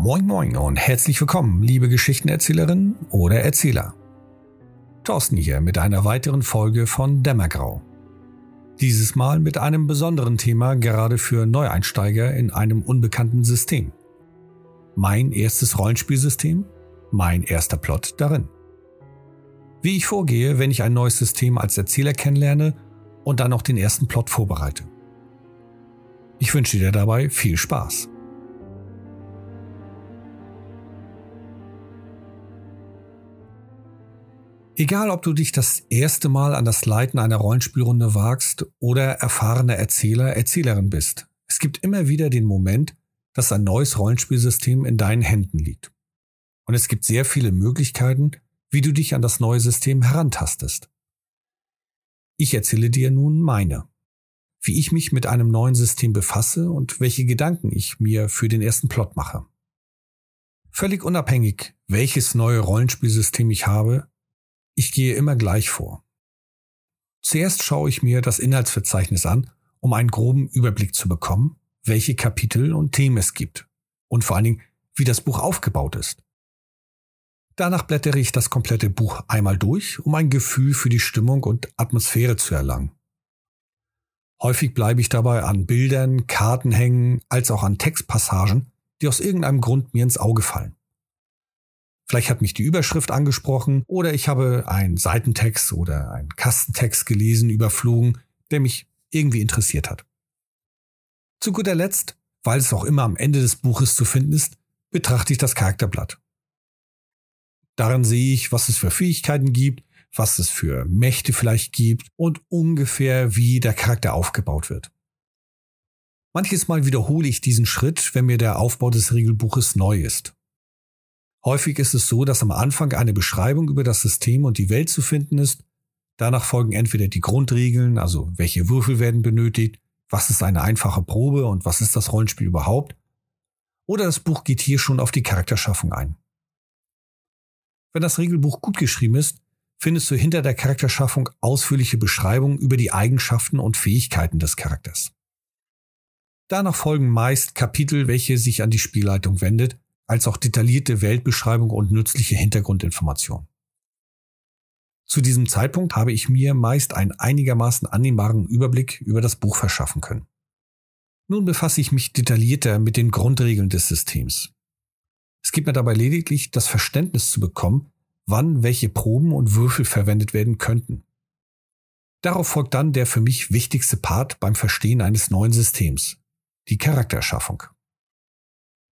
Moin Moin und herzlich willkommen, liebe Geschichtenerzählerinnen oder Erzähler. Thorsten hier mit einer weiteren Folge von Dämmergrau. Dieses Mal mit einem besonderen Thema gerade für Neueinsteiger in einem unbekannten System. Mein erstes Rollenspielsystem, mein erster Plot darin. Wie ich vorgehe, wenn ich ein neues System als Erzähler kennenlerne und dann noch den ersten Plot vorbereite. Ich wünsche dir dabei viel Spaß. Egal, ob du dich das erste Mal an das Leiten einer Rollenspielrunde wagst oder erfahrener Erzähler, Erzählerin bist, es gibt immer wieder den Moment, dass ein neues Rollenspielsystem in deinen Händen liegt. Und es gibt sehr viele Möglichkeiten, wie du dich an das neue System herantastest. Ich erzähle dir nun meine, wie ich mich mit einem neuen System befasse und welche Gedanken ich mir für den ersten Plot mache. Völlig unabhängig, welches neue Rollenspielsystem ich habe, ich gehe immer gleich vor. Zuerst schaue ich mir das Inhaltsverzeichnis an, um einen groben Überblick zu bekommen, welche Kapitel und Themen es gibt und vor allen Dingen, wie das Buch aufgebaut ist. Danach blättere ich das komplette Buch einmal durch, um ein Gefühl für die Stimmung und Atmosphäre zu erlangen. Häufig bleibe ich dabei an Bildern, Karten hängen, als auch an Textpassagen, die aus irgendeinem Grund mir ins Auge fallen. Vielleicht hat mich die Überschrift angesprochen oder ich habe einen Seitentext oder einen Kastentext gelesen, überflogen, der mich irgendwie interessiert hat. Zu guter Letzt, weil es auch immer am Ende des Buches zu finden ist, betrachte ich das Charakterblatt. Darin sehe ich, was es für Fähigkeiten gibt, was es für Mächte vielleicht gibt und ungefähr, wie der Charakter aufgebaut wird. Manches Mal wiederhole ich diesen Schritt, wenn mir der Aufbau des Regelbuches neu ist. Häufig ist es so, dass am Anfang eine Beschreibung über das System und die Welt zu finden ist. Danach folgen entweder die Grundregeln, also welche Würfel werden benötigt, was ist eine einfache Probe und was ist das Rollenspiel überhaupt, oder das Buch geht hier schon auf die Charakterschaffung ein. Wenn das Regelbuch gut geschrieben ist, findest du hinter der Charakterschaffung ausführliche Beschreibungen über die Eigenschaften und Fähigkeiten des Charakters. Danach folgen meist Kapitel, welche sich an die Spielleitung wendet als auch detaillierte Weltbeschreibung und nützliche Hintergrundinformationen. Zu diesem Zeitpunkt habe ich mir meist einen einigermaßen annehmbaren Überblick über das Buch verschaffen können. Nun befasse ich mich detaillierter mit den Grundregeln des Systems. Es gibt mir dabei lediglich das Verständnis zu bekommen, wann welche Proben und Würfel verwendet werden könnten. Darauf folgt dann der für mich wichtigste Part beim Verstehen eines neuen Systems, die Charakterschaffung.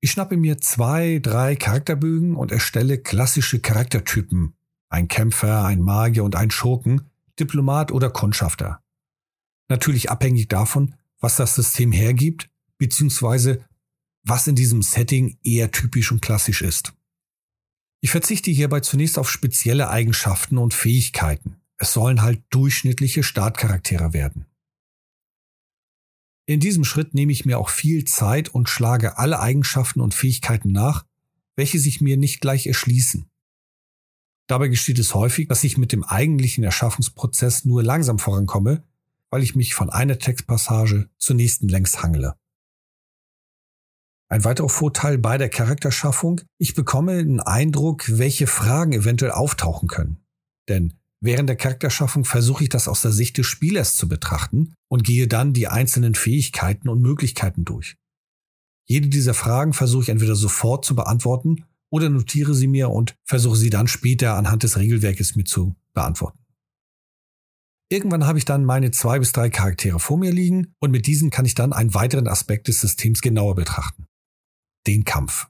Ich schnappe mir zwei, drei Charakterbögen und erstelle klassische Charaktertypen. Ein Kämpfer, ein Magier und ein Schurken, Diplomat oder Kundschafter. Natürlich abhängig davon, was das System hergibt, beziehungsweise was in diesem Setting eher typisch und klassisch ist. Ich verzichte hierbei zunächst auf spezielle Eigenschaften und Fähigkeiten. Es sollen halt durchschnittliche Startcharaktere werden. In diesem Schritt nehme ich mir auch viel Zeit und schlage alle Eigenschaften und Fähigkeiten nach, welche sich mir nicht gleich erschließen. Dabei geschieht es häufig, dass ich mit dem eigentlichen Erschaffungsprozess nur langsam vorankomme, weil ich mich von einer Textpassage zur nächsten längs hangle. Ein weiterer Vorteil bei der Charakterschaffung, ich bekomme einen Eindruck, welche Fragen eventuell auftauchen können. Denn Während der Charakterschaffung versuche ich das aus der Sicht des Spielers zu betrachten und gehe dann die einzelnen Fähigkeiten und Möglichkeiten durch. Jede dieser Fragen versuche ich entweder sofort zu beantworten oder notiere sie mir und versuche sie dann später anhand des Regelwerkes mit zu beantworten. Irgendwann habe ich dann meine zwei bis drei Charaktere vor mir liegen und mit diesen kann ich dann einen weiteren Aspekt des Systems genauer betrachten. Den Kampf.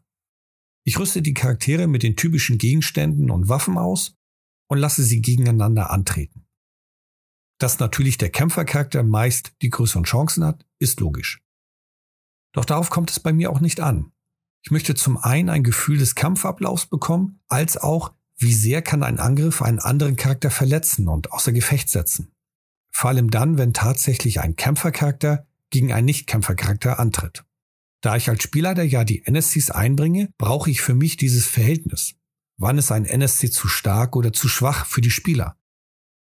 Ich rüste die Charaktere mit den typischen Gegenständen und Waffen aus und lasse sie gegeneinander antreten. Dass natürlich der Kämpfercharakter meist die größeren Chancen hat, ist logisch. Doch darauf kommt es bei mir auch nicht an. Ich möchte zum einen ein Gefühl des Kampfablaufs bekommen, als auch, wie sehr kann ein Angriff einen anderen Charakter verletzen und außer Gefecht setzen. Vor allem dann, wenn tatsächlich ein Kämpfercharakter gegen einen Nicht-Kämpfercharakter antritt. Da ich als Spielleiter ja die NSCs einbringe, brauche ich für mich dieses Verhältnis. Wann ist ein NSC zu stark oder zu schwach für die Spieler?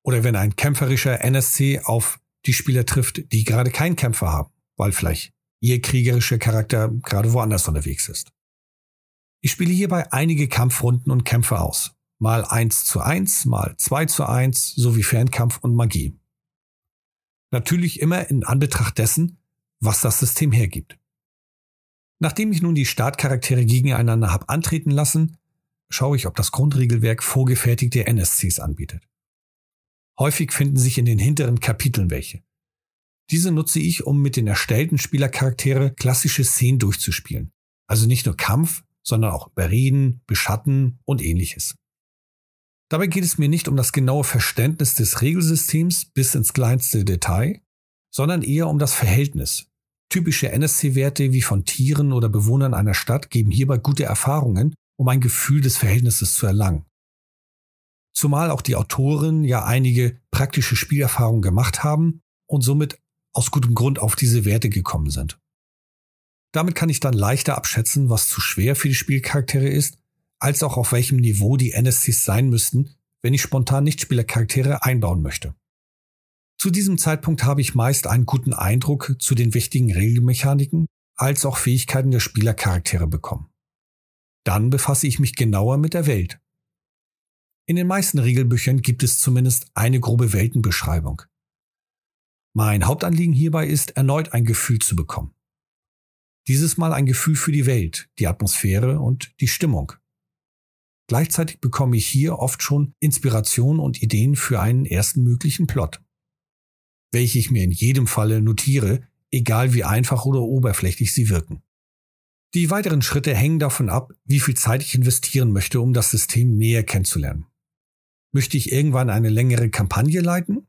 Oder wenn ein kämpferischer NSC auf die Spieler trifft, die gerade keinen Kämpfer haben, weil vielleicht ihr kriegerischer Charakter gerade woanders unterwegs ist. Ich spiele hierbei einige Kampfrunden und Kämpfe aus. Mal 1 zu 1, mal 2 zu 1, sowie Fernkampf und Magie. Natürlich immer in Anbetracht dessen, was das System hergibt. Nachdem ich nun die Startcharaktere gegeneinander habe antreten lassen, schaue ich, ob das Grundregelwerk vorgefertigte NSCs anbietet. Häufig finden sich in den hinteren Kapiteln welche. Diese nutze ich, um mit den erstellten Spielercharaktere klassische Szenen durchzuspielen. Also nicht nur Kampf, sondern auch Überreden, Beschatten und ähnliches. Dabei geht es mir nicht um das genaue Verständnis des Regelsystems bis ins kleinste Detail, sondern eher um das Verhältnis. Typische NSC-Werte wie von Tieren oder Bewohnern einer Stadt geben hierbei gute Erfahrungen, um ein Gefühl des Verhältnisses zu erlangen. Zumal auch die Autoren ja einige praktische Spielerfahrungen gemacht haben und somit aus gutem Grund auf diese Werte gekommen sind. Damit kann ich dann leichter abschätzen, was zu schwer für die Spielcharaktere ist, als auch auf welchem Niveau die NSCs sein müssten, wenn ich spontan Nichtspielercharaktere einbauen möchte. Zu diesem Zeitpunkt habe ich meist einen guten Eindruck zu den wichtigen Regelmechaniken als auch Fähigkeiten der Spielercharaktere bekommen. Dann befasse ich mich genauer mit der Welt. In den meisten Regelbüchern gibt es zumindest eine grobe Weltenbeschreibung. Mein Hauptanliegen hierbei ist, erneut ein Gefühl zu bekommen. Dieses Mal ein Gefühl für die Welt, die Atmosphäre und die Stimmung. Gleichzeitig bekomme ich hier oft schon Inspiration und Ideen für einen ersten möglichen Plot, welche ich mir in jedem Falle notiere, egal wie einfach oder oberflächlich sie wirken. Die weiteren Schritte hängen davon ab, wie viel Zeit ich investieren möchte, um das System näher kennenzulernen. Möchte ich irgendwann eine längere Kampagne leiten?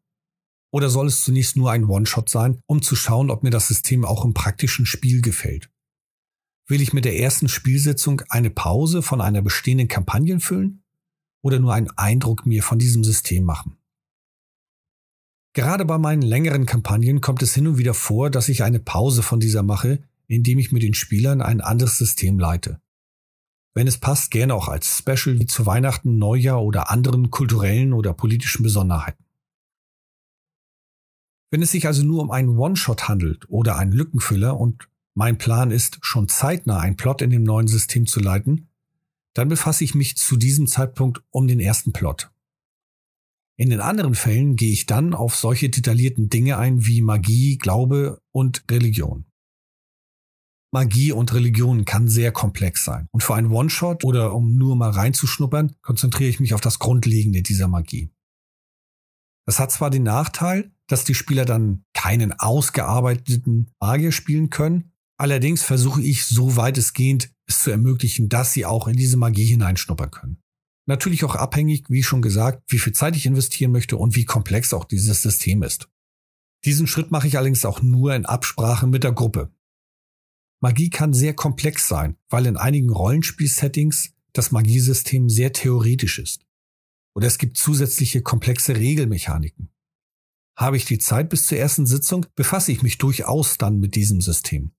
Oder soll es zunächst nur ein One-Shot sein, um zu schauen, ob mir das System auch im praktischen Spiel gefällt? Will ich mit der ersten Spielsitzung eine Pause von einer bestehenden Kampagne füllen? Oder nur einen Eindruck mir von diesem System machen? Gerade bei meinen längeren Kampagnen kommt es hin und wieder vor, dass ich eine Pause von dieser mache, indem ich mit den Spielern ein anderes System leite. Wenn es passt, gerne auch als Special wie zu Weihnachten, Neujahr oder anderen kulturellen oder politischen Besonderheiten. Wenn es sich also nur um einen One-Shot handelt oder einen Lückenfüller und mein Plan ist, schon zeitnah einen Plot in dem neuen System zu leiten, dann befasse ich mich zu diesem Zeitpunkt um den ersten Plot. In den anderen Fällen gehe ich dann auf solche detaillierten Dinge ein wie Magie, Glaube und Religion. Magie und Religion kann sehr komplex sein. Und für einen One-Shot oder um nur mal reinzuschnuppern, konzentriere ich mich auf das Grundlegende dieser Magie. Das hat zwar den Nachteil, dass die Spieler dann keinen ausgearbeiteten Magier spielen können, allerdings versuche ich so weitestgehend es zu ermöglichen, dass sie auch in diese Magie hineinschnuppern können. Natürlich auch abhängig, wie schon gesagt, wie viel Zeit ich investieren möchte und wie komplex auch dieses System ist. Diesen Schritt mache ich allerdings auch nur in Absprache mit der Gruppe. Magie kann sehr komplex sein, weil in einigen Rollenspiel-Settings das Magiesystem sehr theoretisch ist. Oder es gibt zusätzliche komplexe Regelmechaniken. Habe ich die Zeit bis zur ersten Sitzung, befasse ich mich durchaus dann mit diesem System.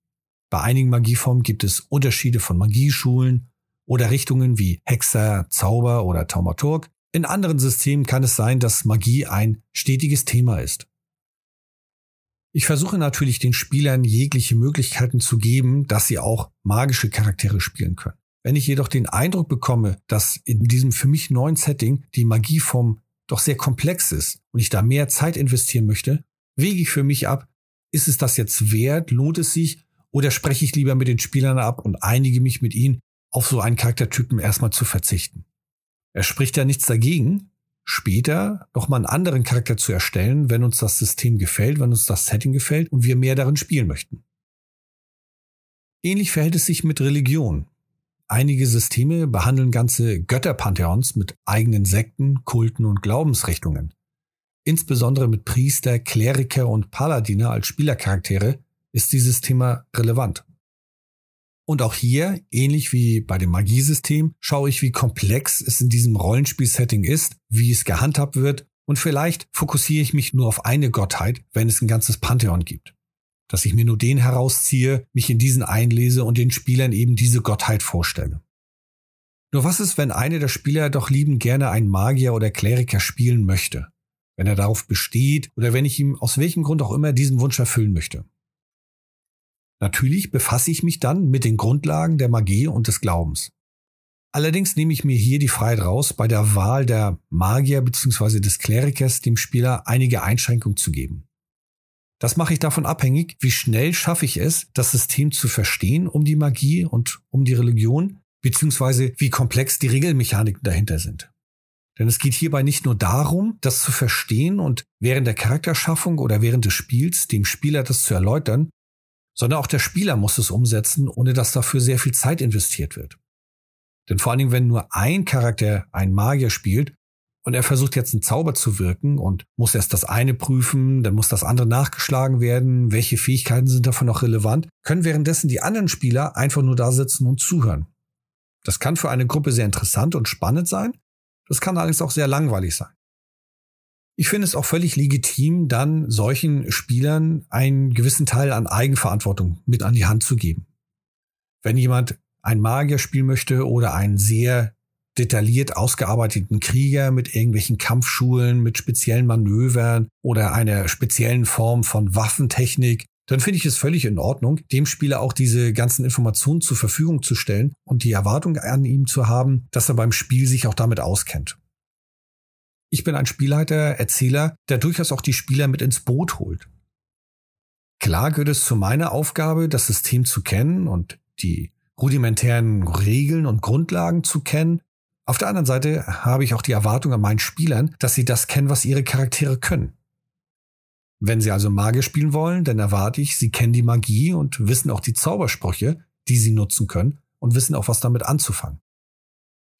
Bei einigen Magieformen gibt es Unterschiede von Magieschulen oder Richtungen wie Hexer, Zauber oder Taumaturg. In anderen Systemen kann es sein, dass Magie ein stetiges Thema ist. Ich versuche natürlich den Spielern jegliche Möglichkeiten zu geben, dass sie auch magische Charaktere spielen können. Wenn ich jedoch den Eindruck bekomme, dass in diesem für mich neuen Setting die Magieform doch sehr komplex ist und ich da mehr Zeit investieren möchte, wege ich für mich ab, ist es das jetzt wert, lohnt es sich oder spreche ich lieber mit den Spielern ab und einige mich mit ihnen auf so einen Charaktertypen erstmal zu verzichten. Er spricht ja nichts dagegen, später nochmal einen anderen Charakter zu erstellen, wenn uns das System gefällt, wenn uns das Setting gefällt und wir mehr darin spielen möchten. Ähnlich verhält es sich mit Religion. Einige Systeme behandeln ganze Götterpantheons mit eigenen Sekten, Kulten und Glaubensrichtungen. Insbesondere mit Priester, Kleriker und Paladiner als Spielercharaktere ist dieses Thema relevant. Und auch hier, ähnlich wie bei dem Magiesystem, schaue ich, wie komplex es in diesem Rollenspielsetting ist, wie es gehandhabt wird und vielleicht fokussiere ich mich nur auf eine Gottheit, wenn es ein ganzes Pantheon gibt dass ich mir nur den herausziehe, mich in diesen einlese und den Spielern eben diese Gottheit vorstelle. Nur was ist, wenn einer der Spieler doch lieben gerne einen Magier oder Kleriker spielen möchte? Wenn er darauf besteht oder wenn ich ihm aus welchem Grund auch immer diesen Wunsch erfüllen möchte? Natürlich befasse ich mich dann mit den Grundlagen der Magie und des Glaubens. Allerdings nehme ich mir hier die Freiheit raus, bei der Wahl der Magier bzw. des Klerikers dem Spieler einige Einschränkungen zu geben. Das mache ich davon abhängig, wie schnell schaffe ich es, das System zu verstehen um die Magie und um die Religion, beziehungsweise wie komplex die Regelmechaniken dahinter sind. Denn es geht hierbei nicht nur darum, das zu verstehen und während der Charakterschaffung oder während des Spiels dem Spieler das zu erläutern, sondern auch der Spieler muss es umsetzen, ohne dass dafür sehr viel Zeit investiert wird. Denn vor allen Dingen, wenn nur ein Charakter einen Magier spielt und er versucht jetzt einen Zauber zu wirken und muss erst das eine prüfen, dann muss das andere nachgeschlagen werden, welche Fähigkeiten sind davon noch relevant, können währenddessen die anderen Spieler einfach nur da sitzen und zuhören. Das kann für eine Gruppe sehr interessant und spannend sein, das kann allerdings auch sehr langweilig sein. Ich finde es auch völlig legitim, dann solchen Spielern einen gewissen Teil an Eigenverantwortung mit an die Hand zu geben. Wenn jemand ein Magier spielen möchte oder einen sehr detailliert ausgearbeiteten Krieger mit irgendwelchen Kampfschulen, mit speziellen Manövern oder einer speziellen Form von Waffentechnik, dann finde ich es völlig in Ordnung, dem Spieler auch diese ganzen Informationen zur Verfügung zu stellen und die Erwartung an ihm zu haben, dass er beim Spiel sich auch damit auskennt. Ich bin ein Spielleiter, Erzähler, der durchaus auch die Spieler mit ins Boot holt. Klar gehört es zu meiner Aufgabe, das System zu kennen und die rudimentären Regeln und Grundlagen zu kennen. Auf der anderen Seite habe ich auch die Erwartung an meinen Spielern, dass sie das kennen, was ihre Charaktere können. Wenn sie also Magie spielen wollen, dann erwarte ich, sie kennen die Magie und wissen auch die Zaubersprüche, die sie nutzen können und wissen auch, was damit anzufangen.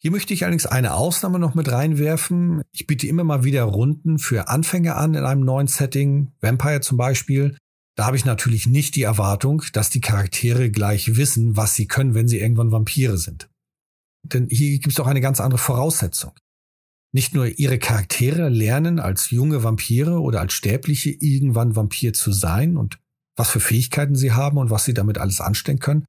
Hier möchte ich allerdings eine Ausnahme noch mit reinwerfen. Ich biete immer mal wieder Runden für Anfänger an in einem neuen Setting, Vampire zum Beispiel, da habe ich natürlich nicht die Erwartung, dass die Charaktere gleich wissen, was sie können, wenn sie irgendwann Vampire sind. Denn hier gibt es auch eine ganz andere Voraussetzung. Nicht nur ihre Charaktere lernen als junge Vampire oder als Sterbliche irgendwann Vampir zu sein und was für Fähigkeiten sie haben und was sie damit alles anstellen können,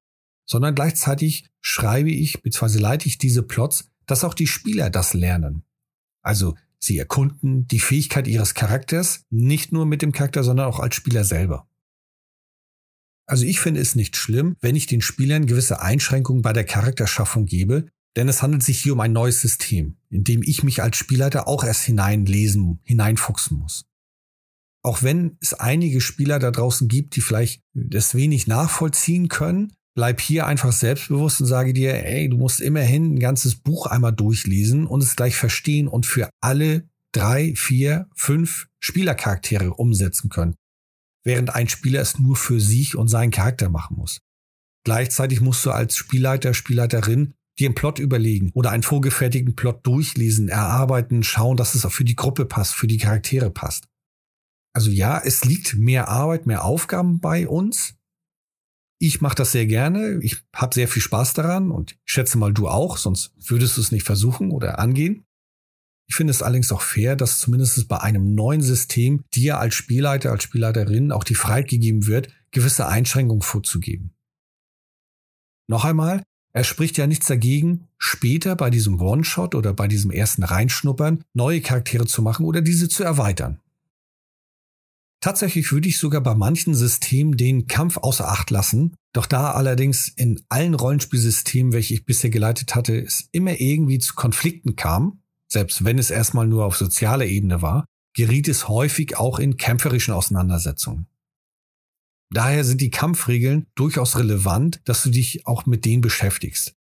sondern gleichzeitig schreibe ich bzw. leite ich diese Plots, dass auch die Spieler das lernen. Also sie erkunden die Fähigkeit ihres Charakters nicht nur mit dem Charakter, sondern auch als Spieler selber. Also ich finde es nicht schlimm, wenn ich den Spielern gewisse Einschränkungen bei der Charakterschaffung gebe, denn es handelt sich hier um ein neues System, in dem ich mich als Spielleiter auch erst hineinlesen, hineinfuchsen muss. Auch wenn es einige Spieler da draußen gibt, die vielleicht das wenig nachvollziehen können, bleib hier einfach selbstbewusst und sage dir, ey, du musst immerhin ein ganzes Buch einmal durchlesen und es gleich verstehen und für alle drei, vier, fünf Spielercharaktere umsetzen können während ein Spieler es nur für sich und seinen Charakter machen muss. Gleichzeitig musst du als Spielleiter, Spielleiterin dir einen Plot überlegen oder einen vorgefertigten Plot durchlesen, erarbeiten, schauen, dass es auch für die Gruppe passt, für die Charaktere passt. Also ja, es liegt mehr Arbeit, mehr Aufgaben bei uns. Ich mache das sehr gerne. Ich habe sehr viel Spaß daran und schätze mal du auch, sonst würdest du es nicht versuchen oder angehen. Ich finde es allerdings auch fair, dass zumindest bei einem neuen System dir als Spielleiter, als Spielleiterin auch die Freiheit gegeben wird, gewisse Einschränkungen vorzugeben. Noch einmal, es spricht ja nichts dagegen, später bei diesem One-Shot oder bei diesem ersten Reinschnuppern neue Charaktere zu machen oder diese zu erweitern. Tatsächlich würde ich sogar bei manchen Systemen den Kampf außer Acht lassen, doch da allerdings in allen Rollenspielsystemen, welche ich bisher geleitet hatte, es immer irgendwie zu Konflikten kam, selbst wenn es erstmal nur auf sozialer Ebene war, geriet es häufig auch in kämpferischen Auseinandersetzungen. Daher sind die Kampfregeln durchaus relevant, dass du dich auch mit denen beschäftigst.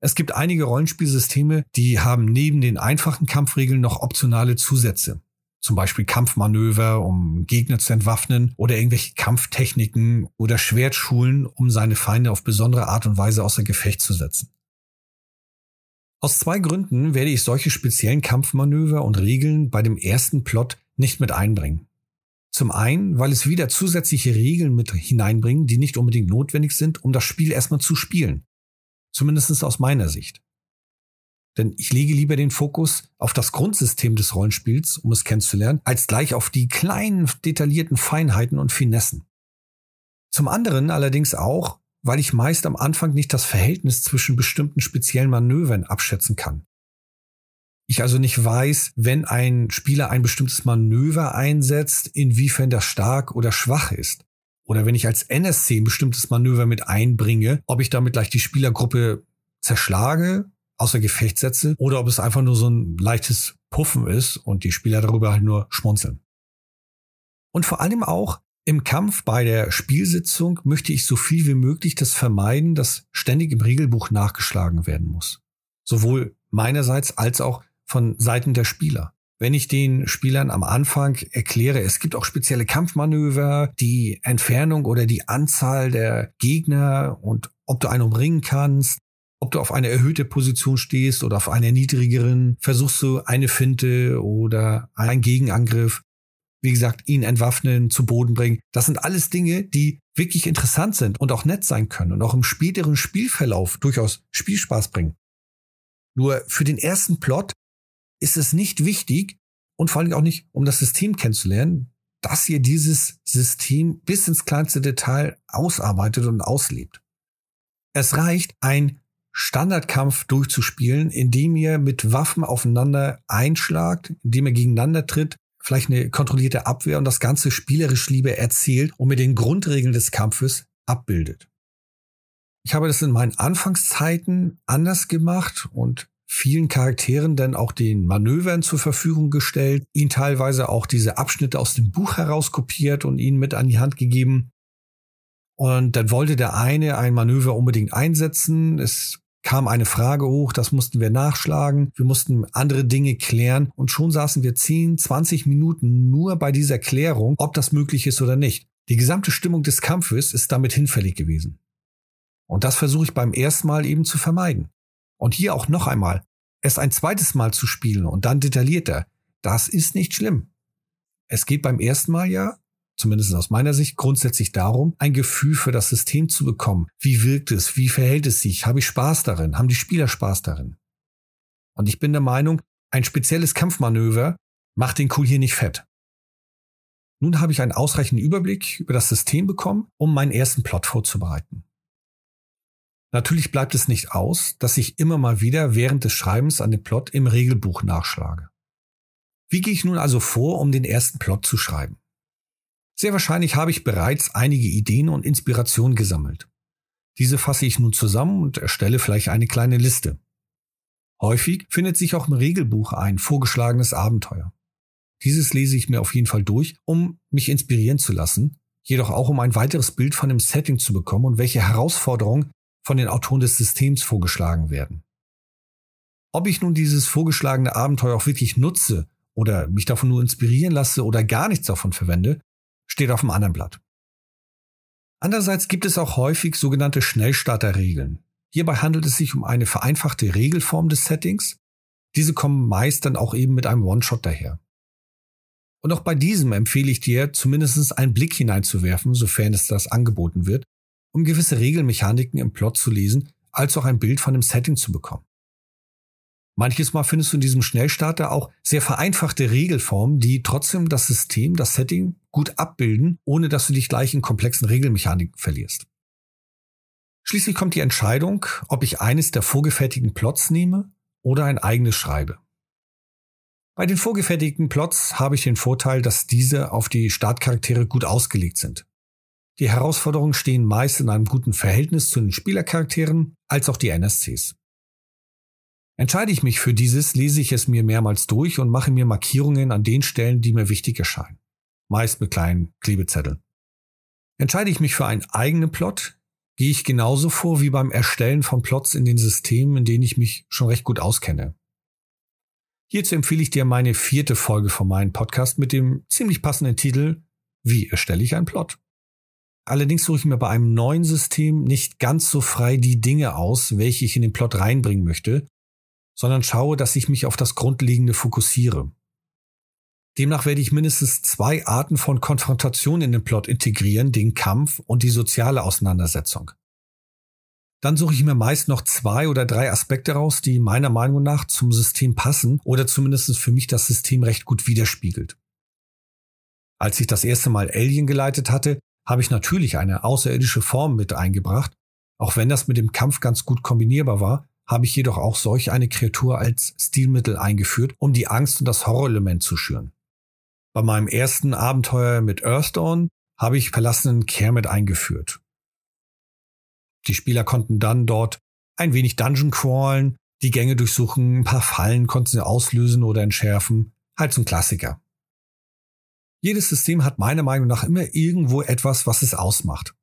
Es gibt einige Rollenspielsysteme, die haben neben den einfachen Kampfregeln noch optionale Zusätze. Zum Beispiel Kampfmanöver, um Gegner zu entwaffnen oder irgendwelche Kampftechniken oder Schwertschulen, um seine Feinde auf besondere Art und Weise außer Gefecht zu setzen. Aus zwei Gründen werde ich solche speziellen Kampfmanöver und Regeln bei dem ersten Plot nicht mit einbringen. Zum einen, weil es wieder zusätzliche Regeln mit hineinbringen, die nicht unbedingt notwendig sind, um das Spiel erstmal zu spielen. Zumindest aus meiner Sicht. Denn ich lege lieber den Fokus auf das Grundsystem des Rollenspiels, um es kennenzulernen, als gleich auf die kleinen, detaillierten Feinheiten und Finessen. Zum anderen allerdings auch, weil ich meist am Anfang nicht das Verhältnis zwischen bestimmten speziellen Manövern abschätzen kann. Ich also nicht weiß, wenn ein Spieler ein bestimmtes Manöver einsetzt, inwiefern das stark oder schwach ist. Oder wenn ich als NSC ein bestimmtes Manöver mit einbringe, ob ich damit gleich die Spielergruppe zerschlage, außer Gefecht setze, oder ob es einfach nur so ein leichtes Puffen ist und die Spieler darüber halt nur schmunzeln. Und vor allem auch im Kampf bei der Spielsitzung möchte ich so viel wie möglich das vermeiden, dass ständig im Regelbuch nachgeschlagen werden muss. Sowohl meinerseits als auch von Seiten der Spieler. Wenn ich den Spielern am Anfang erkläre, es gibt auch spezielle Kampfmanöver, die Entfernung oder die Anzahl der Gegner und ob du einen umringen kannst, ob du auf eine erhöhte Position stehst oder auf einer niedrigeren, versuchst du eine Finte oder einen Gegenangriff, wie gesagt, ihn entwaffnen, zu Boden bringen. Das sind alles Dinge, die wirklich interessant sind und auch nett sein können und auch im späteren Spielverlauf durchaus Spielspaß bringen. Nur für den ersten Plot ist es nicht wichtig und vor allem auch nicht, um das System kennenzulernen, dass ihr dieses System bis ins kleinste Detail ausarbeitet und auslebt. Es reicht, ein Standardkampf durchzuspielen, indem ihr mit Waffen aufeinander einschlagt, indem ihr gegeneinander tritt, vielleicht eine kontrollierte Abwehr und das Ganze spielerisch lieber erzählt und mit den Grundregeln des Kampfes abbildet. Ich habe das in meinen Anfangszeiten anders gemacht und vielen Charakteren dann auch den Manövern zur Verfügung gestellt, ihnen teilweise auch diese Abschnitte aus dem Buch herauskopiert und ihnen mit an die Hand gegeben. Und dann wollte der eine ein Manöver unbedingt einsetzen. Es kam eine Frage hoch, das mussten wir nachschlagen. Wir mussten andere Dinge klären und schon saßen wir 10, 20 Minuten nur bei dieser Klärung, ob das möglich ist oder nicht. Die gesamte Stimmung des Kampfes ist damit hinfällig gewesen. Und das versuche ich beim ersten Mal eben zu vermeiden. Und hier auch noch einmal, es ein zweites Mal zu spielen und dann detaillierter, das ist nicht schlimm. Es geht beim ersten Mal ja, zumindest aus meiner Sicht, grundsätzlich darum, ein Gefühl für das System zu bekommen. Wie wirkt es? Wie verhält es sich? Habe ich Spaß darin? Haben die Spieler Spaß darin? Und ich bin der Meinung, ein spezielles Kampfmanöver macht den Kuh hier nicht fett. Nun habe ich einen ausreichenden Überblick über das System bekommen, um meinen ersten Plot vorzubereiten. Natürlich bleibt es nicht aus, dass ich immer mal wieder während des Schreibens an dem Plot im Regelbuch nachschlage. Wie gehe ich nun also vor, um den ersten Plot zu schreiben? Sehr wahrscheinlich habe ich bereits einige Ideen und Inspirationen gesammelt. Diese fasse ich nun zusammen und erstelle vielleicht eine kleine Liste. Häufig findet sich auch im Regelbuch ein vorgeschlagenes Abenteuer. Dieses lese ich mir auf jeden Fall durch, um mich inspirieren zu lassen, jedoch auch um ein weiteres Bild von dem Setting zu bekommen und welche Herausforderungen von den Autoren des Systems vorgeschlagen werden. Ob ich nun dieses vorgeschlagene Abenteuer auch wirklich nutze oder mich davon nur inspirieren lasse oder gar nichts davon verwende, steht auf dem anderen Blatt. Andererseits gibt es auch häufig sogenannte Schnellstarterregeln. Hierbei handelt es sich um eine vereinfachte Regelform des Settings. Diese kommen meist dann auch eben mit einem One-Shot daher. Und auch bei diesem empfehle ich dir, zumindest einen Blick hineinzuwerfen, sofern es das angeboten wird, um gewisse Regelmechaniken im Plot zu lesen, als auch ein Bild von dem Setting zu bekommen. Manches Mal findest du in diesem Schnellstarter auch sehr vereinfachte Regelformen, die trotzdem das System, das Setting gut abbilden, ohne dass du dich gleich in komplexen Regelmechaniken verlierst. Schließlich kommt die Entscheidung, ob ich eines der vorgefertigten Plots nehme oder ein eigenes schreibe. Bei den vorgefertigten Plots habe ich den Vorteil, dass diese auf die Startcharaktere gut ausgelegt sind. Die Herausforderungen stehen meist in einem guten Verhältnis zu den Spielercharakteren als auch die NSCs. Entscheide ich mich für dieses, lese ich es mir mehrmals durch und mache mir Markierungen an den Stellen, die mir wichtig erscheinen. Meist mit kleinen Klebezetteln. Entscheide ich mich für einen eigenen Plot, gehe ich genauso vor wie beim Erstellen von Plots in den Systemen, in denen ich mich schon recht gut auskenne. Hierzu empfehle ich dir meine vierte Folge von meinem Podcast mit dem ziemlich passenden Titel Wie erstelle ich einen Plot? Allerdings suche ich mir bei einem neuen System nicht ganz so frei die Dinge aus, welche ich in den Plot reinbringen möchte, sondern schaue, dass ich mich auf das Grundlegende fokussiere. Demnach werde ich mindestens zwei Arten von Konfrontation in den Plot integrieren, den Kampf und die soziale Auseinandersetzung. Dann suche ich mir meist noch zwei oder drei Aspekte raus, die meiner Meinung nach zum System passen oder zumindest für mich das System recht gut widerspiegelt. Als ich das erste Mal Alien geleitet hatte, habe ich natürlich eine außerirdische Form mit eingebracht. Auch wenn das mit dem Kampf ganz gut kombinierbar war, habe ich jedoch auch solch eine Kreatur als Stilmittel eingeführt, um die Angst und das Horrorelement zu schüren. Bei meinem ersten Abenteuer mit Earthdawn habe ich verlassenen Kermit eingeführt. Die Spieler konnten dann dort ein wenig Dungeon crawlen, die Gänge durchsuchen, ein paar Fallen konnten sie auslösen oder entschärfen. Halt zum Klassiker. Jedes System hat meiner Meinung nach immer irgendwo etwas, was es ausmacht.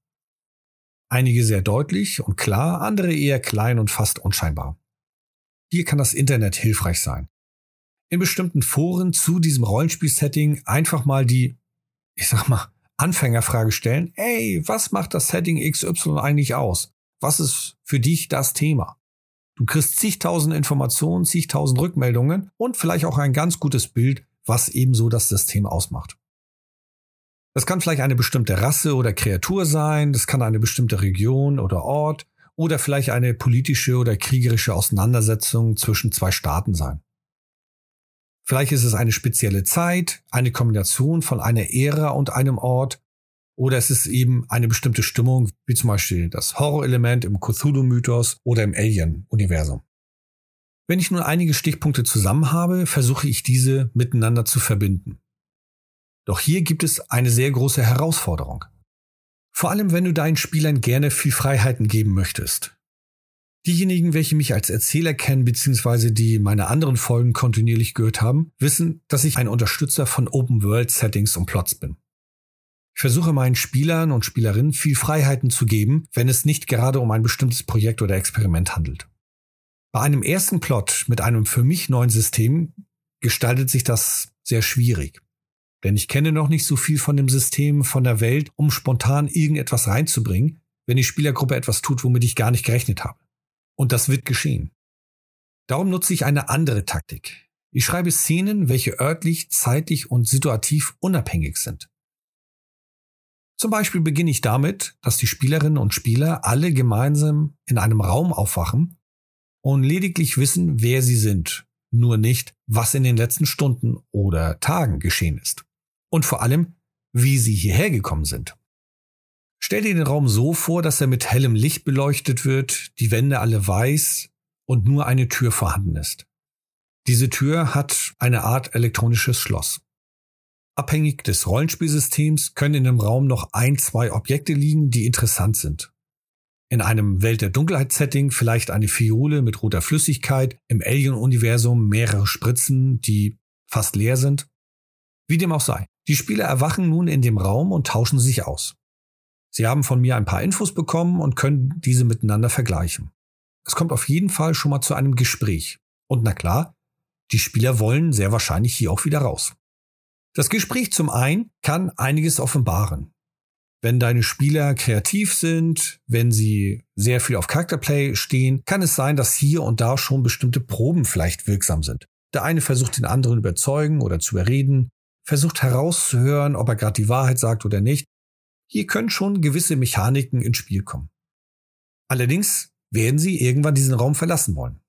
Einige sehr deutlich und klar, andere eher klein und fast unscheinbar. Hier kann das Internet hilfreich sein. In bestimmten Foren zu diesem Rollenspiel-Setting einfach mal die, ich sag mal, Anfängerfrage stellen, ey, was macht das Setting XY eigentlich aus? Was ist für dich das Thema? Du kriegst zigtausend Informationen, zigtausend Rückmeldungen und vielleicht auch ein ganz gutes Bild, was ebenso das System ausmacht. Das kann vielleicht eine bestimmte Rasse oder Kreatur sein, das kann eine bestimmte Region oder Ort oder vielleicht eine politische oder kriegerische Auseinandersetzung zwischen zwei Staaten sein. Vielleicht ist es eine spezielle Zeit, eine Kombination von einer Ära und einem Ort, oder es ist eben eine bestimmte Stimmung, wie zum Beispiel das Horrorelement im Cthulhu-Mythos oder im Alien-Universum. Wenn ich nun einige Stichpunkte zusammen habe, versuche ich diese miteinander zu verbinden. Doch hier gibt es eine sehr große Herausforderung. Vor allem, wenn du deinen Spielern gerne viel Freiheiten geben möchtest. Diejenigen, welche mich als Erzähler kennen, beziehungsweise die meine anderen Folgen kontinuierlich gehört haben, wissen, dass ich ein Unterstützer von Open World Settings und Plots bin. Ich versuche meinen Spielern und Spielerinnen viel Freiheiten zu geben, wenn es nicht gerade um ein bestimmtes Projekt oder Experiment handelt. Bei einem ersten Plot mit einem für mich neuen System gestaltet sich das sehr schwierig. Denn ich kenne noch nicht so viel von dem System, von der Welt, um spontan irgendetwas reinzubringen, wenn die Spielergruppe etwas tut, womit ich gar nicht gerechnet habe. Und das wird geschehen. Darum nutze ich eine andere Taktik. Ich schreibe Szenen, welche örtlich, zeitlich und situativ unabhängig sind. Zum Beispiel beginne ich damit, dass die Spielerinnen und Spieler alle gemeinsam in einem Raum aufwachen und lediglich wissen, wer sie sind, nur nicht, was in den letzten Stunden oder Tagen geschehen ist. Und vor allem, wie sie hierher gekommen sind. Stell dir den Raum so vor, dass er mit hellem Licht beleuchtet wird, die Wände alle weiß und nur eine Tür vorhanden ist. Diese Tür hat eine Art elektronisches Schloss. Abhängig des Rollenspielsystems können in dem Raum noch ein, zwei Objekte liegen, die interessant sind. In einem Welt der Dunkelheit-Setting vielleicht eine Fiole mit roter Flüssigkeit, im Alien-Universum mehrere Spritzen, die fast leer sind. Wie dem auch sei. Die Spieler erwachen nun in dem Raum und tauschen sich aus. Sie haben von mir ein paar Infos bekommen und können diese miteinander vergleichen. Es kommt auf jeden Fall schon mal zu einem Gespräch. Und na klar, die Spieler wollen sehr wahrscheinlich hier auch wieder raus. Das Gespräch zum einen kann einiges offenbaren. Wenn deine Spieler kreativ sind, wenn sie sehr viel auf Charakterplay stehen, kann es sein, dass hier und da schon bestimmte Proben vielleicht wirksam sind. Der eine versucht den anderen überzeugen oder zu überreden, versucht herauszuhören, ob er gerade die Wahrheit sagt oder nicht. Hier können schon gewisse Mechaniken ins Spiel kommen. Allerdings werden sie irgendwann diesen Raum verlassen wollen.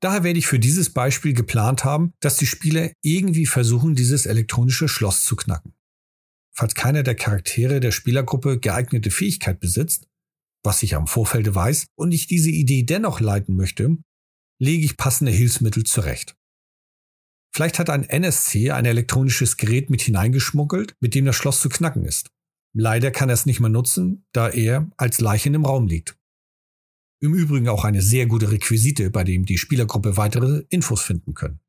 Daher werde ich für dieses Beispiel geplant haben, dass die Spieler irgendwie versuchen, dieses elektronische Schloss zu knacken. Falls keiner der Charaktere der Spielergruppe geeignete Fähigkeit besitzt, was ich am Vorfelde weiß, und ich diese Idee dennoch leiten möchte, lege ich passende Hilfsmittel zurecht. Vielleicht hat ein NSC ein elektronisches Gerät mit hineingeschmuggelt, mit dem das Schloss zu knacken ist. Leider kann er es nicht mehr nutzen, da er als Leiche im Raum liegt. Im Übrigen auch eine sehr gute Requisite, bei dem die Spielergruppe weitere Infos finden können.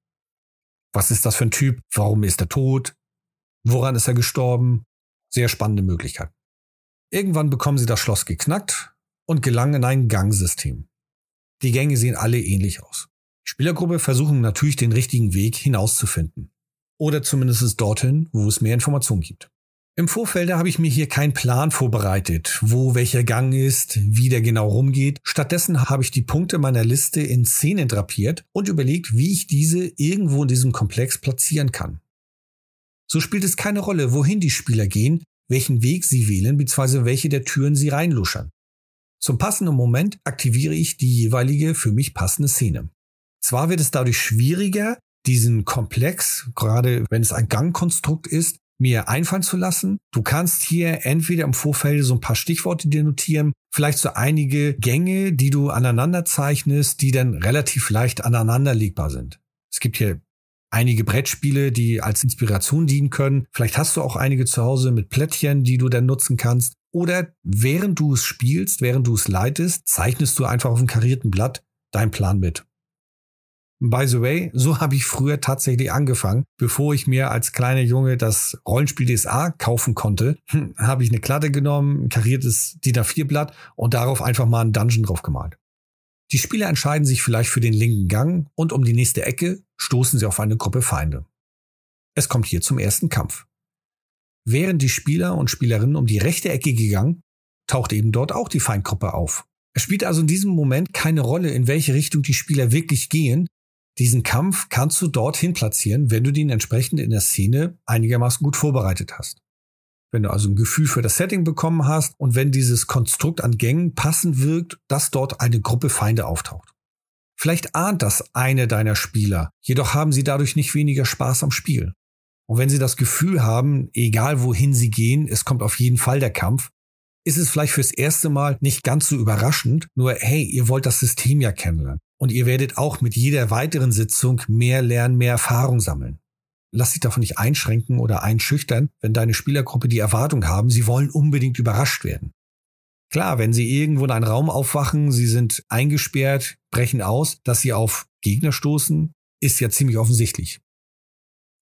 Was ist das für ein Typ? Warum ist er tot? Woran ist er gestorben? Sehr spannende Möglichkeit. Irgendwann bekommen sie das Schloss geknackt und gelangen in ein Gangsystem. Die Gänge sehen alle ähnlich aus. Spielergruppe versuchen natürlich den richtigen Weg hinauszufinden. Oder zumindest dorthin, wo es mehr Informationen gibt. Im Vorfeld habe ich mir hier keinen Plan vorbereitet, wo welcher Gang ist, wie der genau rumgeht. Stattdessen habe ich die Punkte meiner Liste in Szenen drapiert und überlegt, wie ich diese irgendwo in diesem Komplex platzieren kann. So spielt es keine Rolle, wohin die Spieler gehen, welchen Weg sie wählen, bzw. welche der Türen sie reinluschern. Zum passenden Moment aktiviere ich die jeweilige für mich passende Szene. Zwar wird es dadurch schwieriger, diesen Komplex, gerade wenn es ein Gangkonstrukt ist, mir einfallen zu lassen. Du kannst hier entweder im Vorfeld so ein paar Stichworte dir notieren, vielleicht so einige Gänge, die du aneinander zeichnest, die dann relativ leicht aneinanderlegbar sind. Es gibt hier einige Brettspiele, die als Inspiration dienen können. Vielleicht hast du auch einige zu Hause mit Plättchen, die du dann nutzen kannst. Oder während du es spielst, während du es leitest, zeichnest du einfach auf einem karierten Blatt deinen Plan mit. By the way, so habe ich früher tatsächlich angefangen. Bevor ich mir als kleiner Junge das Rollenspiel DSA kaufen konnte, hm, habe ich eine Klatte genommen, ein kariertes DIN A4-Blatt und darauf einfach mal einen Dungeon drauf gemalt. Die Spieler entscheiden sich vielleicht für den linken Gang und um die nächste Ecke stoßen sie auf eine Gruppe Feinde. Es kommt hier zum ersten Kampf. Während die Spieler und Spielerinnen um die rechte Ecke gegangen, taucht eben dort auch die Feindgruppe auf. Es spielt also in diesem Moment keine Rolle, in welche Richtung die Spieler wirklich gehen. Diesen Kampf kannst du dorthin platzieren, wenn du den entsprechend in der Szene einigermaßen gut vorbereitet hast. Wenn du also ein Gefühl für das Setting bekommen hast und wenn dieses Konstrukt an Gängen passend wirkt, dass dort eine Gruppe Feinde auftaucht. Vielleicht ahnt das eine deiner Spieler, jedoch haben sie dadurch nicht weniger Spaß am Spiel. Und wenn sie das Gefühl haben, egal wohin sie gehen, es kommt auf jeden Fall der Kampf, ist es vielleicht fürs erste Mal nicht ganz so überraschend, nur hey, ihr wollt das System ja kennenlernen. Und ihr werdet auch mit jeder weiteren Sitzung mehr lernen, mehr Erfahrung sammeln. Lass dich davon nicht einschränken oder einschüchtern, wenn deine Spielergruppe die Erwartung haben, sie wollen unbedingt überrascht werden. Klar, wenn sie irgendwo in einen Raum aufwachen, sie sind eingesperrt, brechen aus, dass sie auf Gegner stoßen, ist ja ziemlich offensichtlich.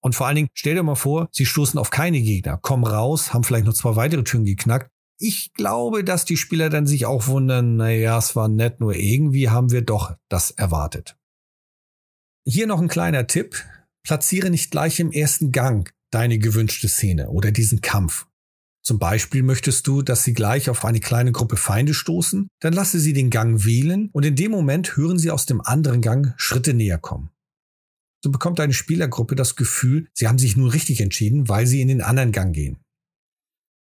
Und vor allen Dingen, stell dir mal vor, sie stoßen auf keine Gegner, kommen raus, haben vielleicht noch zwei weitere Türen geknackt. Ich glaube, dass die Spieler dann sich auch wundern, naja, es war nett, nur irgendwie haben wir doch das erwartet. Hier noch ein kleiner Tipp. Platziere nicht gleich im ersten Gang deine gewünschte Szene oder diesen Kampf. Zum Beispiel möchtest du, dass sie gleich auf eine kleine Gruppe Feinde stoßen, dann lasse sie den Gang wählen und in dem Moment hören sie aus dem anderen Gang Schritte näher kommen. So bekommt deine Spielergruppe das Gefühl, sie haben sich nun richtig entschieden, weil sie in den anderen Gang gehen.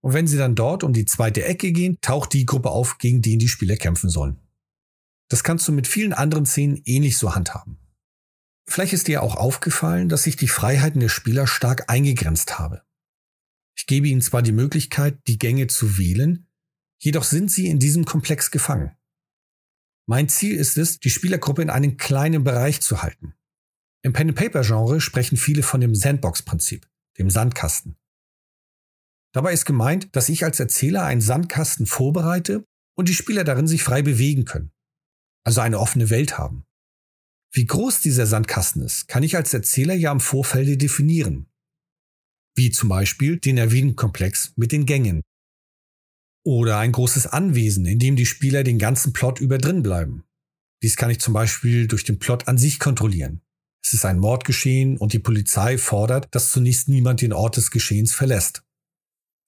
Und wenn sie dann dort um die zweite Ecke gehen, taucht die Gruppe auf, gegen die die Spieler kämpfen sollen. Das kannst du mit vielen anderen Szenen ähnlich so handhaben. Vielleicht ist dir auch aufgefallen, dass ich die Freiheiten der Spieler stark eingegrenzt habe. Ich gebe ihnen zwar die Möglichkeit, die Gänge zu wählen, jedoch sind sie in diesem Komplex gefangen. Mein Ziel ist es, die Spielergruppe in einem kleinen Bereich zu halten. Im Pen-and-Paper-Genre sprechen viele von dem Sandbox-Prinzip, dem Sandkasten. Dabei ist gemeint, dass ich als Erzähler einen Sandkasten vorbereite und die Spieler darin sich frei bewegen können. Also eine offene Welt haben. Wie groß dieser Sandkasten ist, kann ich als Erzähler ja im Vorfeld definieren. Wie zum Beispiel den erwähnten Komplex mit den Gängen. Oder ein großes Anwesen, in dem die Spieler den ganzen Plot über drin bleiben. Dies kann ich zum Beispiel durch den Plot an sich kontrollieren. Es ist ein Mord geschehen und die Polizei fordert, dass zunächst niemand den Ort des Geschehens verlässt.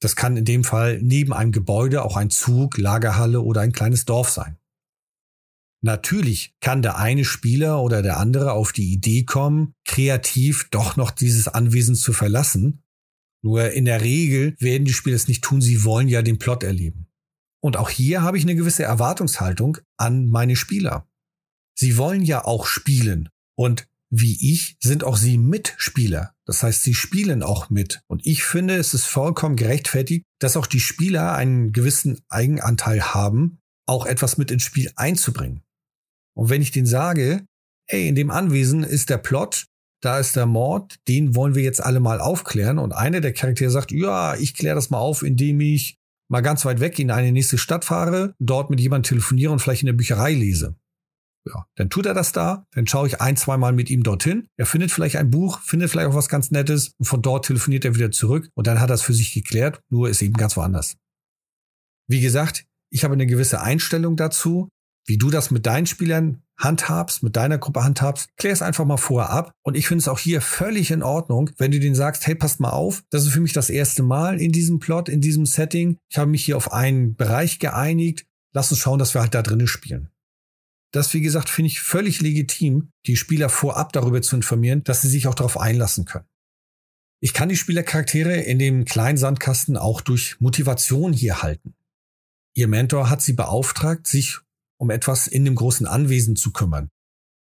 Das kann in dem Fall neben einem Gebäude auch ein Zug, Lagerhalle oder ein kleines Dorf sein. Natürlich kann der eine Spieler oder der andere auf die Idee kommen, kreativ doch noch dieses Anwesen zu verlassen. Nur in der Regel werden die Spieler es nicht tun, sie wollen ja den Plot erleben. Und auch hier habe ich eine gewisse Erwartungshaltung an meine Spieler. Sie wollen ja auch spielen. Und wie ich sind auch sie Mitspieler. Das heißt, sie spielen auch mit. Und ich finde, es ist vollkommen gerechtfertigt, dass auch die Spieler einen gewissen Eigenanteil haben, auch etwas mit ins Spiel einzubringen. Und wenn ich den sage, ey, in dem Anwesen ist der Plot, da ist der Mord, den wollen wir jetzt alle mal aufklären. Und einer der Charaktere sagt, ja, ich kläre das mal auf, indem ich mal ganz weit weg in eine nächste Stadt fahre, dort mit jemandem telefoniere und vielleicht in der Bücherei lese. Ja, dann tut er das da, dann schaue ich ein, zwei Mal mit ihm dorthin. Er findet vielleicht ein Buch, findet vielleicht auch was ganz Nettes und von dort telefoniert er wieder zurück und dann hat er es für sich geklärt, nur ist eben ganz woanders. Wie gesagt, ich habe eine gewisse Einstellung dazu wie du das mit deinen Spielern handhabst, mit deiner Gruppe handhabst, klär es einfach mal vorher ab. Und ich finde es auch hier völlig in Ordnung, wenn du denen sagst, hey, passt mal auf, das ist für mich das erste Mal in diesem Plot, in diesem Setting. Ich habe mich hier auf einen Bereich geeinigt. Lass uns schauen, dass wir halt da drinnen spielen. Das, wie gesagt, finde ich völlig legitim, die Spieler vorab darüber zu informieren, dass sie sich auch darauf einlassen können. Ich kann die Spielercharaktere in dem kleinen Sandkasten auch durch Motivation hier halten. Ihr Mentor hat sie beauftragt, sich um etwas in dem großen Anwesen zu kümmern.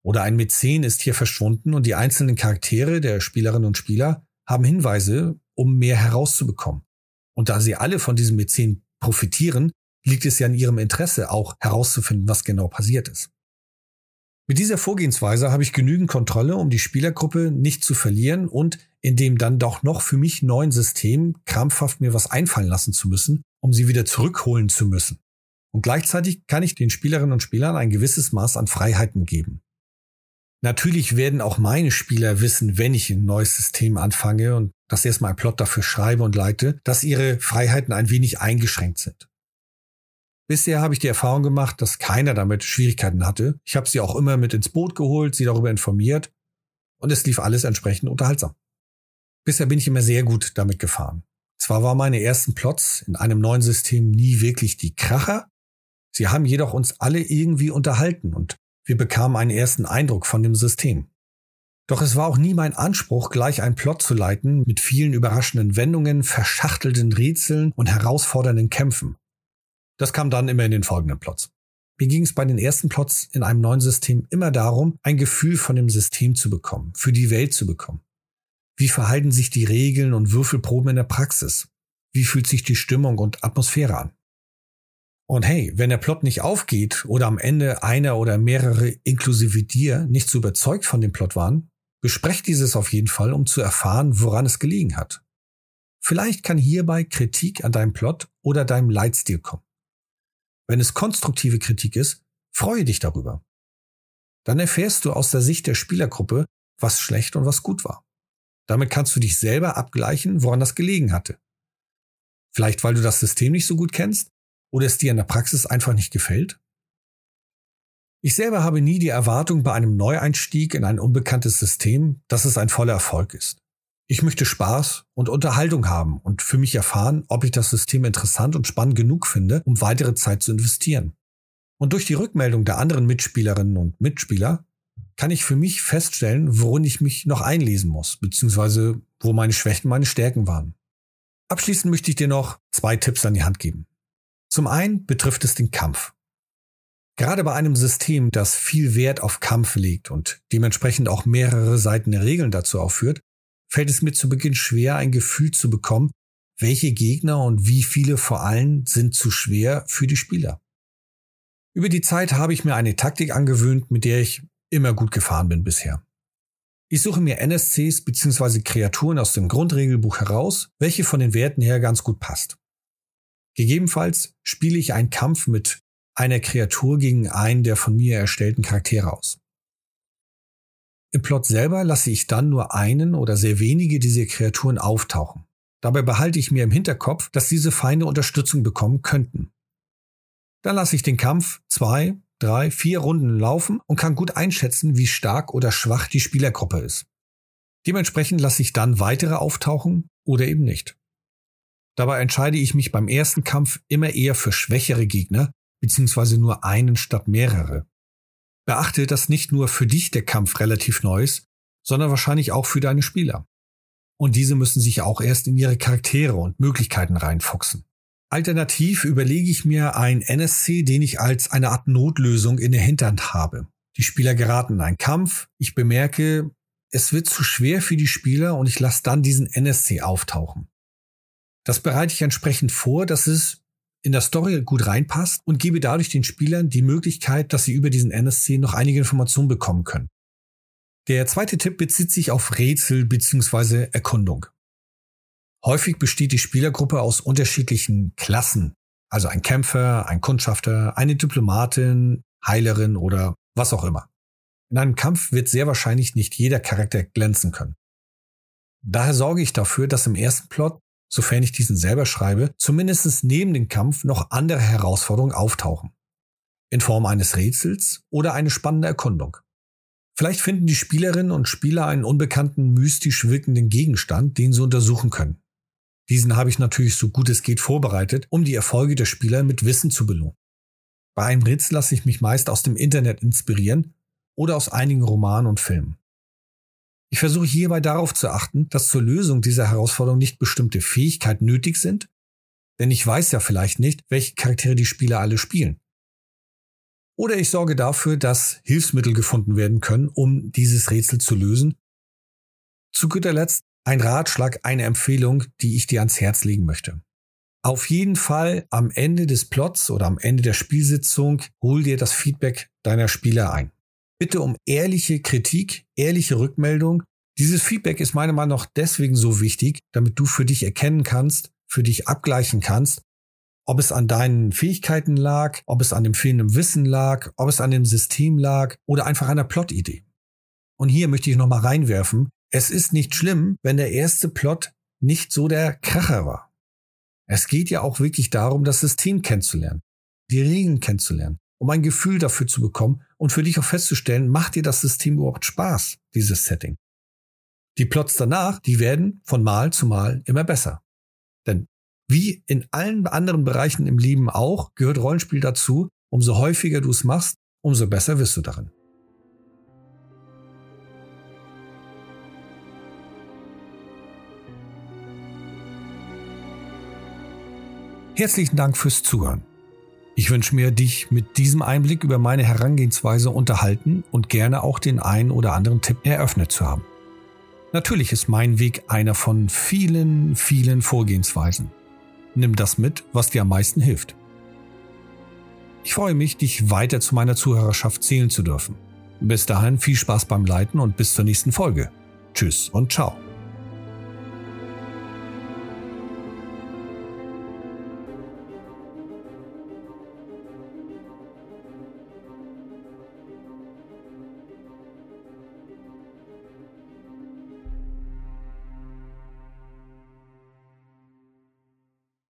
Oder ein Mäzen ist hier verschwunden und die einzelnen Charaktere der Spielerinnen und Spieler haben Hinweise, um mehr herauszubekommen. Und da sie alle von diesem Mäzen profitieren, liegt es ja in ihrem Interesse, auch herauszufinden, was genau passiert ist. Mit dieser Vorgehensweise habe ich genügend Kontrolle, um die Spielergruppe nicht zu verlieren und in dem dann doch noch für mich neuen System krampfhaft mir was einfallen lassen zu müssen, um sie wieder zurückholen zu müssen. Und gleichzeitig kann ich den Spielerinnen und Spielern ein gewisses Maß an Freiheiten geben. Natürlich werden auch meine Spieler wissen, wenn ich ein neues System anfange und das erstmal ein Plot dafür schreibe und leite, dass ihre Freiheiten ein wenig eingeschränkt sind. Bisher habe ich die Erfahrung gemacht, dass keiner damit Schwierigkeiten hatte. Ich habe sie auch immer mit ins Boot geholt, sie darüber informiert und es lief alles entsprechend unterhaltsam. Bisher bin ich immer sehr gut damit gefahren. Zwar waren meine ersten Plots in einem neuen System nie wirklich die Kracher, sie haben jedoch uns alle irgendwie unterhalten und wir bekamen einen ersten Eindruck von dem System. Doch es war auch nie mein Anspruch, gleich einen Plot zu leiten mit vielen überraschenden Wendungen, verschachtelten Rätseln und herausfordernden Kämpfen. Das kam dann immer in den folgenden Plots. Mir ging es bei den ersten Plots in einem neuen System immer darum, ein Gefühl von dem System zu bekommen, für die Welt zu bekommen. Wie verhalten sich die Regeln und Würfelproben in der Praxis? Wie fühlt sich die Stimmung und Atmosphäre an? Und hey, wenn der Plot nicht aufgeht oder am Ende einer oder mehrere inklusive dir nicht so überzeugt von dem Plot waren, besprecht dieses auf jeden Fall, um zu erfahren, woran es gelegen hat. Vielleicht kann hierbei Kritik an deinem Plot oder deinem Leitstil kommen. Wenn es konstruktive Kritik ist, freue dich darüber. Dann erfährst du aus der Sicht der Spielergruppe, was schlecht und was gut war. Damit kannst du dich selber abgleichen, woran das gelegen hatte. Vielleicht weil du das System nicht so gut kennst oder es dir in der Praxis einfach nicht gefällt? Ich selber habe nie die Erwartung bei einem Neueinstieg in ein unbekanntes System, dass es ein voller Erfolg ist. Ich möchte Spaß und Unterhaltung haben und für mich erfahren, ob ich das System interessant und spannend genug finde, um weitere Zeit zu investieren. Und durch die Rückmeldung der anderen Mitspielerinnen und Mitspieler kann ich für mich feststellen, worin ich mich noch einlesen muss, beziehungsweise wo meine Schwächen meine Stärken waren. Abschließend möchte ich dir noch zwei Tipps an die Hand geben. Zum einen betrifft es den Kampf. Gerade bei einem System, das viel Wert auf Kampf legt und dementsprechend auch mehrere Seiten der Regeln dazu aufführt, fällt es mir zu Beginn schwer, ein Gefühl zu bekommen, welche Gegner und wie viele vor allem sind zu schwer für die Spieler. Über die Zeit habe ich mir eine Taktik angewöhnt, mit der ich immer gut gefahren bin bisher. Ich suche mir NSCs bzw. Kreaturen aus dem Grundregelbuch heraus, welche von den Werten her ganz gut passt. Gegebenenfalls spiele ich einen Kampf mit einer Kreatur gegen einen der von mir erstellten Charaktere aus. Im Plot selber lasse ich dann nur einen oder sehr wenige dieser Kreaturen auftauchen. Dabei behalte ich mir im Hinterkopf, dass diese Feinde Unterstützung bekommen könnten. Dann lasse ich den Kampf zwei, drei, vier Runden laufen und kann gut einschätzen, wie stark oder schwach die Spielergruppe ist. Dementsprechend lasse ich dann weitere auftauchen oder eben nicht. Dabei entscheide ich mich beim ersten Kampf immer eher für schwächere Gegner, beziehungsweise nur einen statt mehrere. Beachte, dass nicht nur für dich der Kampf relativ neu ist, sondern wahrscheinlich auch für deine Spieler. Und diese müssen sich auch erst in ihre Charaktere und Möglichkeiten reinfuchsen. Alternativ überlege ich mir einen NSC, den ich als eine Art Notlösung in der Hinterhand habe. Die Spieler geraten in einen Kampf, ich bemerke, es wird zu schwer für die Spieler und ich lasse dann diesen NSC auftauchen. Das bereite ich entsprechend vor, dass es in der Story gut reinpasst und gebe dadurch den Spielern die Möglichkeit, dass sie über diesen NSC noch einige Informationen bekommen können. Der zweite Tipp bezieht sich auf Rätsel bzw. Erkundung. Häufig besteht die Spielergruppe aus unterschiedlichen Klassen, also ein Kämpfer, ein Kundschafter, eine Diplomatin, Heilerin oder was auch immer. In einem Kampf wird sehr wahrscheinlich nicht jeder Charakter glänzen können. Daher sorge ich dafür, dass im ersten Plot sofern ich diesen selber schreibe, zumindest neben dem Kampf noch andere Herausforderungen auftauchen. In Form eines Rätsels oder eine spannende Erkundung. Vielleicht finden die Spielerinnen und Spieler einen unbekannten, mystisch wirkenden Gegenstand, den sie untersuchen können. Diesen habe ich natürlich so gut es geht vorbereitet, um die Erfolge der Spieler mit Wissen zu belohnen. Bei einem Rätsel lasse ich mich meist aus dem Internet inspirieren oder aus einigen Romanen und Filmen. Ich versuche hierbei darauf zu achten, dass zur Lösung dieser Herausforderung nicht bestimmte Fähigkeiten nötig sind, denn ich weiß ja vielleicht nicht, welche Charaktere die Spieler alle spielen. Oder ich sorge dafür, dass Hilfsmittel gefunden werden können, um dieses Rätsel zu lösen. Zu guter Letzt ein Ratschlag, eine Empfehlung, die ich dir ans Herz legen möchte. Auf jeden Fall am Ende des Plots oder am Ende der Spielsitzung hol dir das Feedback deiner Spieler ein bitte um ehrliche Kritik, ehrliche Rückmeldung. Dieses Feedback ist meiner Meinung nach deswegen so wichtig, damit du für dich erkennen kannst, für dich abgleichen kannst, Ob es an deinen Fähigkeiten lag, ob es an dem fehlenden Wissen lag, ob es an dem System lag oder einfach einer Plot-Idee. Und hier möchte ich nochmal reinwerfen, es ist nicht schlimm, wenn der erste Plot nicht so der Kracher war. Es geht ja auch wirklich darum, das System kennenzulernen, die Regeln kennenzulernen, um ein Gefühl dafür zu bekommen und für dich auch festzustellen, macht dir das System überhaupt Spaß, dieses Setting. Die Plots danach, die werden von Mal zu Mal immer besser. Denn wie in allen anderen Bereichen im Leben auch, gehört Rollenspiel dazu. Umso häufiger du es machst, umso besser wirst du darin. Herzlichen Dank fürs Zuhören. Ich wünsche mir, dich mit diesem Einblick über meine Herangehensweise unterhalten und gerne auch den einen oder anderen Tipp eröffnet zu haben. Natürlich ist mein Weg einer von vielen, vielen Vorgehensweisen. Nimm das mit, was dir am meisten hilft. Ich freue mich, dich weiter zu meiner Zuhörerschaft zählen zu dürfen. Bis dahin viel Spaß beim Leiten und bis zur nächsten Folge. Tschüss und ciao.